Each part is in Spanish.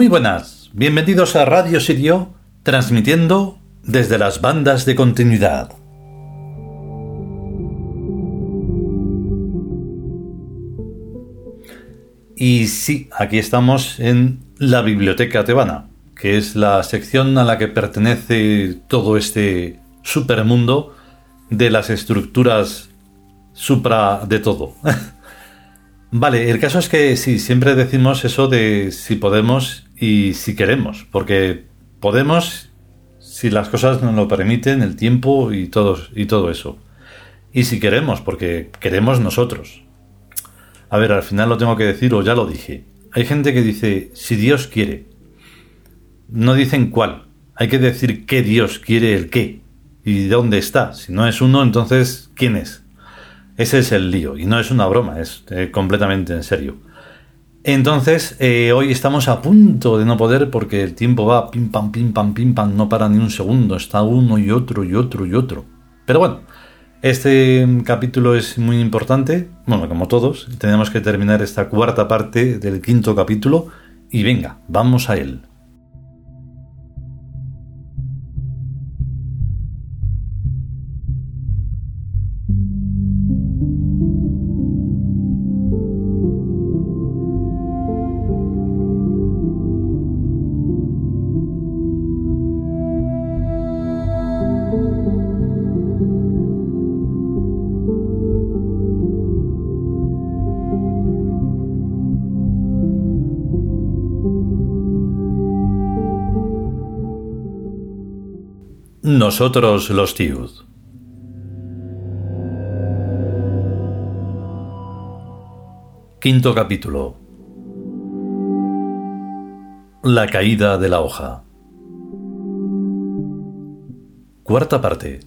Muy buenas, bienvenidos a Radio Sirio, transmitiendo desde las bandas de continuidad. Y sí, aquí estamos en la Biblioteca Tebana, que es la sección a la que pertenece todo este supermundo de las estructuras supra de todo. Vale, el caso es que sí, siempre decimos eso de si podemos y si queremos, porque podemos si las cosas nos lo permiten, el tiempo y todo, y todo eso. Y si queremos, porque queremos nosotros. A ver, al final lo tengo que decir o ya lo dije. Hay gente que dice, si Dios quiere. No dicen cuál. Hay que decir qué Dios quiere el qué. Y dónde está. Si no es uno, entonces, ¿quién es? Ese es el lío, y no es una broma, es eh, completamente en serio. Entonces, eh, hoy estamos a punto de no poder porque el tiempo va pim pam, pim pam, pim pam, no para ni un segundo, está uno y otro y otro y otro. Pero bueno, este capítulo es muy importante, bueno, como todos, tenemos que terminar esta cuarta parte del quinto capítulo y venga, vamos a él. Nosotros los Tiud. Quinto capítulo. La caída de la hoja. Cuarta parte.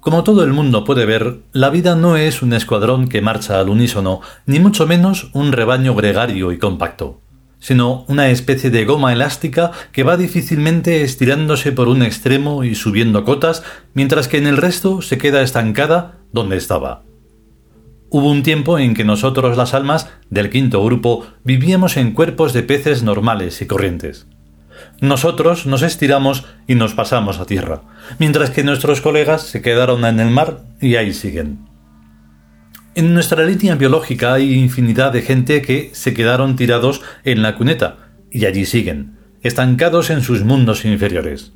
Como todo el mundo puede ver, la vida no es un escuadrón que marcha al unísono, ni mucho menos un rebaño gregario y compacto sino una especie de goma elástica que va difícilmente estirándose por un extremo y subiendo cotas, mientras que en el resto se queda estancada donde estaba. Hubo un tiempo en que nosotros las almas del quinto grupo vivíamos en cuerpos de peces normales y corrientes. Nosotros nos estiramos y nos pasamos a tierra, mientras que nuestros colegas se quedaron en el mar y ahí siguen. En nuestra línea biológica hay infinidad de gente que se quedaron tirados en la cuneta y allí siguen, estancados en sus mundos inferiores.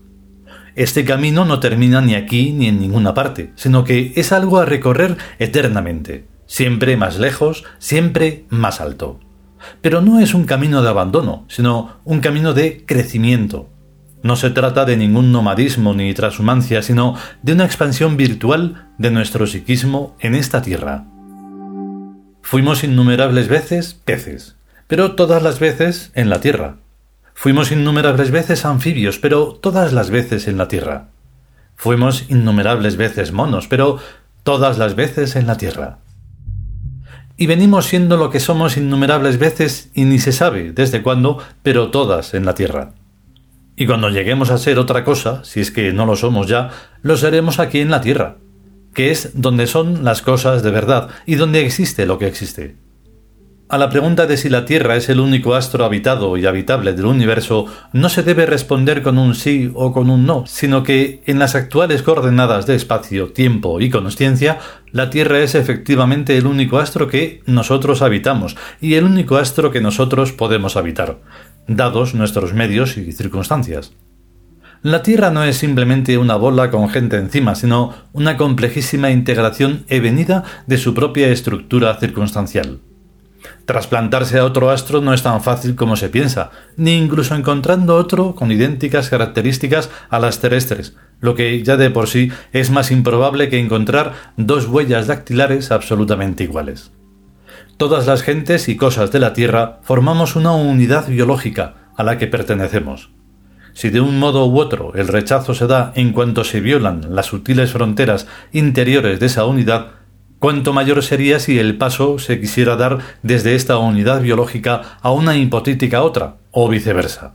Este camino no termina ni aquí ni en ninguna parte, sino que es algo a recorrer eternamente, siempre más lejos, siempre más alto. Pero no es un camino de abandono, sino un camino de crecimiento. No se trata de ningún nomadismo ni transhumancia, sino de una expansión virtual de nuestro psiquismo en esta tierra. Fuimos innumerables veces peces, pero todas las veces en la tierra. Fuimos innumerables veces anfibios, pero todas las veces en la tierra. Fuimos innumerables veces monos, pero todas las veces en la tierra. Y venimos siendo lo que somos innumerables veces y ni se sabe desde cuándo, pero todas en la tierra. Y cuando lleguemos a ser otra cosa, si es que no lo somos ya, lo seremos aquí en la tierra que es donde son las cosas de verdad y donde existe lo que existe. A la pregunta de si la Tierra es el único astro habitado y habitable del universo no se debe responder con un sí o con un no, sino que en las actuales coordenadas de espacio, tiempo y consciencia, la Tierra es efectivamente el único astro que nosotros habitamos y el único astro que nosotros podemos habitar, dados nuestros medios y circunstancias. La Tierra no es simplemente una bola con gente encima, sino una complejísima integración venida de su propia estructura circunstancial. Trasplantarse a otro astro no es tan fácil como se piensa, ni incluso encontrando otro con idénticas características a las terrestres, lo que ya de por sí es más improbable que encontrar dos huellas dactilares absolutamente iguales. Todas las gentes y cosas de la Tierra formamos una unidad biológica a la que pertenecemos. Si de un modo u otro el rechazo se da en cuanto se violan las sutiles fronteras interiores de esa unidad, cuánto mayor sería si el paso se quisiera dar desde esta unidad biológica a una hipotética otra, o viceversa.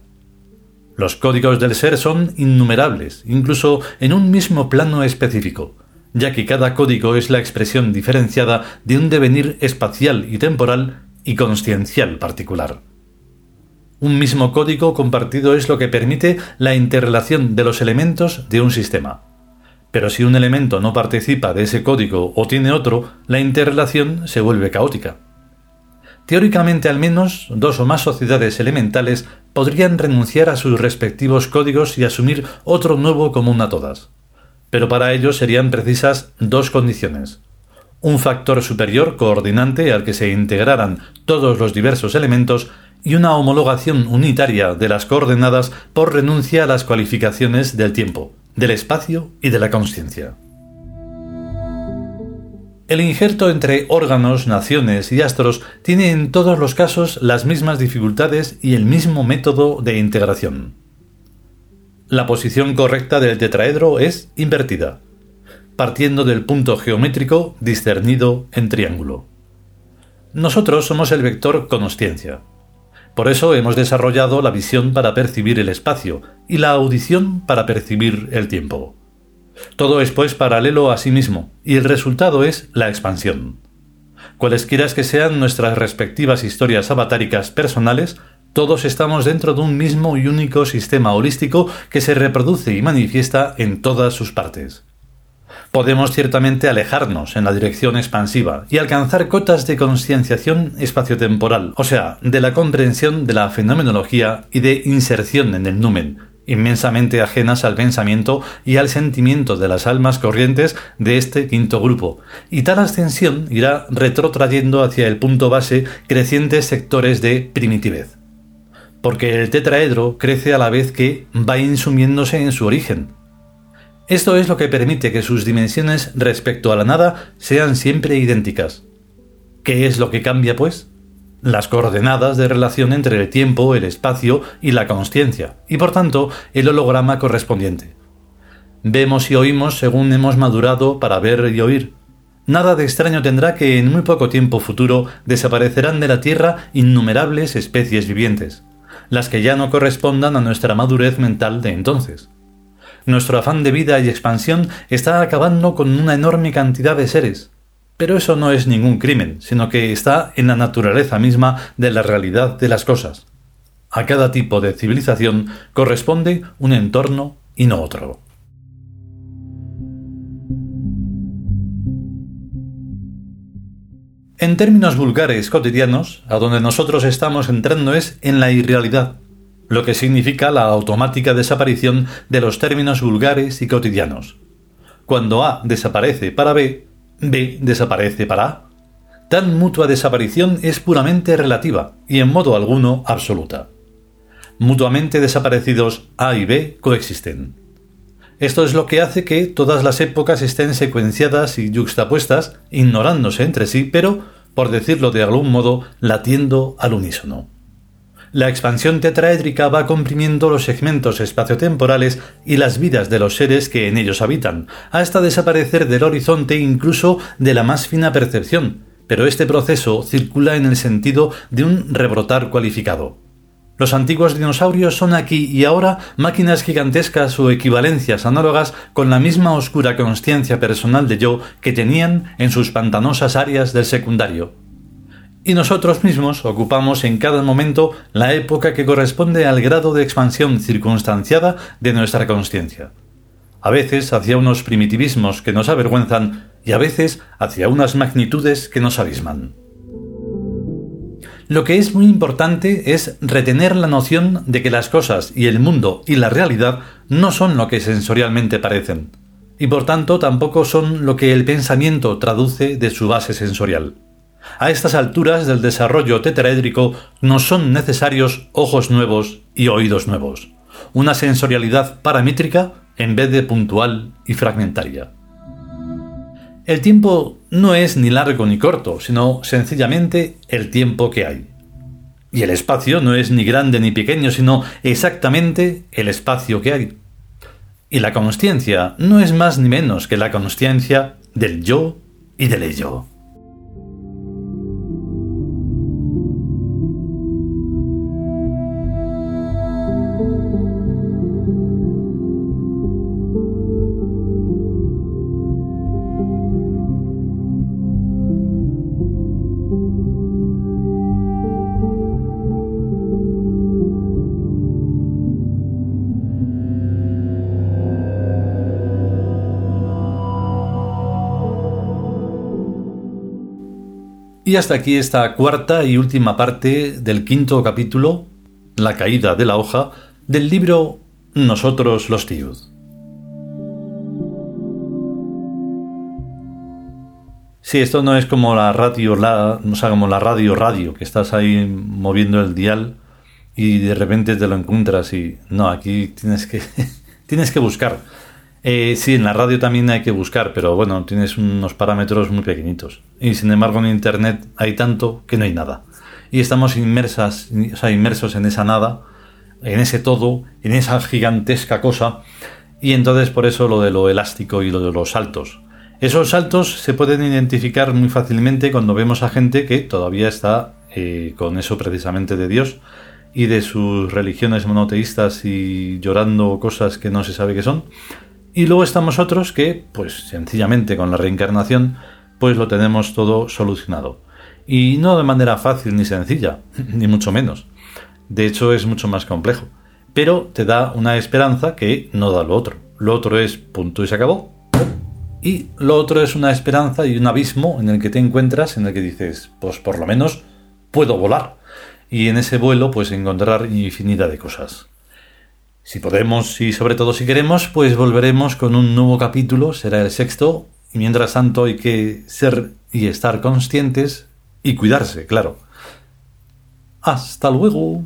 Los códigos del ser son innumerables, incluso en un mismo plano específico, ya que cada código es la expresión diferenciada de un devenir espacial y temporal y consciencial particular. Un mismo código compartido es lo que permite la interrelación de los elementos de un sistema. Pero si un elemento no participa de ese código o tiene otro, la interrelación se vuelve caótica. Teóricamente al menos, dos o más sociedades elementales podrían renunciar a sus respectivos códigos y asumir otro nuevo común a todas. Pero para ello serían precisas dos condiciones. Un factor superior coordinante al que se integraran todos los diversos elementos y una homologación unitaria de las coordenadas por renuncia a las cualificaciones del tiempo, del espacio y de la conciencia. El injerto entre órganos, naciones y astros tiene en todos los casos las mismas dificultades y el mismo método de integración. La posición correcta del tetraedro es invertida, partiendo del punto geométrico discernido en triángulo. Nosotros somos el vector consciencia. Por eso hemos desarrollado la visión para percibir el espacio y la audición para percibir el tiempo. Todo es pues paralelo a sí mismo, y el resultado es la expansión. Cualesquiera que sean nuestras respectivas historias avatáricas personales, todos estamos dentro de un mismo y único sistema holístico que se reproduce y manifiesta en todas sus partes. Podemos ciertamente alejarnos en la dirección expansiva y alcanzar cotas de concienciación espaciotemporal, o sea, de la comprensión de la fenomenología y de inserción en el numen, inmensamente ajenas al pensamiento y al sentimiento de las almas corrientes de este quinto grupo, y tal ascensión irá retrotrayendo hacia el punto base crecientes sectores de primitivez. Porque el tetraedro crece a la vez que va insumiéndose en su origen. Esto es lo que permite que sus dimensiones respecto a la nada sean siempre idénticas. ¿Qué es lo que cambia, pues? las coordenadas de relación entre el tiempo, el espacio y la consciencia, y por tanto el holograma correspondiente. Vemos y oímos según hemos madurado para ver y oír. Nada de extraño tendrá que en muy poco tiempo futuro desaparecerán de la Tierra innumerables especies vivientes, las que ya no correspondan a nuestra madurez mental de entonces. Nuestro afán de vida y expansión está acabando con una enorme cantidad de seres, pero eso no es ningún crimen, sino que está en la naturaleza misma de la realidad de las cosas. A cada tipo de civilización corresponde un entorno y no otro. En términos vulgares cotidianos, a donde nosotros estamos entrando es en la irrealidad, lo que significa la automática desaparición de los términos vulgares y cotidianos. Cuando A desaparece para B, B desaparece para A. Tal mutua desaparición es puramente relativa y en modo alguno absoluta. Mutuamente desaparecidos A y B coexisten. Esto es lo que hace que todas las épocas estén secuenciadas y yuxtapuestas, ignorándose entre sí, pero, por decirlo de algún modo, latiendo al unísono. La expansión tetraédrica va comprimiendo los segmentos espaciotemporales y las vidas de los seres que en ellos habitan, hasta desaparecer del horizonte incluso de la más fina percepción, pero este proceso circula en el sentido de un rebrotar cualificado. Los antiguos dinosaurios son aquí y ahora máquinas gigantescas o equivalencias análogas con la misma oscura conciencia personal de yo que tenían en sus pantanosas áreas del secundario y nosotros mismos ocupamos en cada momento la época que corresponde al grado de expansión circunstanciada de nuestra conciencia. A veces hacia unos primitivismos que nos avergüenzan y a veces hacia unas magnitudes que nos abisman. Lo que es muy importante es retener la noción de que las cosas y el mundo y la realidad no son lo que sensorialmente parecen, y por tanto tampoco son lo que el pensamiento traduce de su base sensorial. A estas alturas del desarrollo tetraédrico nos son necesarios ojos nuevos y oídos nuevos, una sensorialidad paramétrica en vez de puntual y fragmentaria. El tiempo no es ni largo ni corto, sino sencillamente el tiempo que hay. Y el espacio no es ni grande ni pequeño, sino exactamente el espacio que hay. Y la consciencia no es más ni menos que la consciencia del yo y del ello. Y hasta aquí esta cuarta y última parte del quinto capítulo, La caída de la hoja, del libro Nosotros los tíos. Sí, esto no es como la radio, la, o sea, como la radio radio, que estás ahí moviendo el dial y de repente te lo encuentras y no, aquí tienes que tienes que buscar. Eh, sí, en la radio también hay que buscar, pero bueno, tienes unos parámetros muy pequeñitos. Y sin embargo en Internet hay tanto que no hay nada. Y estamos inmersos en esa nada, en ese todo, en esa gigantesca cosa. Y entonces por eso lo de lo elástico y lo de los saltos. Esos saltos se pueden identificar muy fácilmente cuando vemos a gente que todavía está eh, con eso precisamente de Dios y de sus religiones monoteístas y llorando cosas que no se sabe qué son y luego estamos otros que, pues sencillamente con la reencarnación, pues lo tenemos todo solucionado. Y no de manera fácil ni sencilla, ni mucho menos. De hecho es mucho más complejo. Pero te da una esperanza que no da lo otro. Lo otro es punto y se acabó. Y lo otro es una esperanza y un abismo en el que te encuentras, en el que dices, pues por lo menos puedo volar. Y en ese vuelo pues encontrar infinidad de cosas. Si podemos y sobre todo si queremos, pues volveremos con un nuevo capítulo, será el sexto, y mientras tanto hay que ser y estar conscientes y cuidarse, claro. Hasta luego.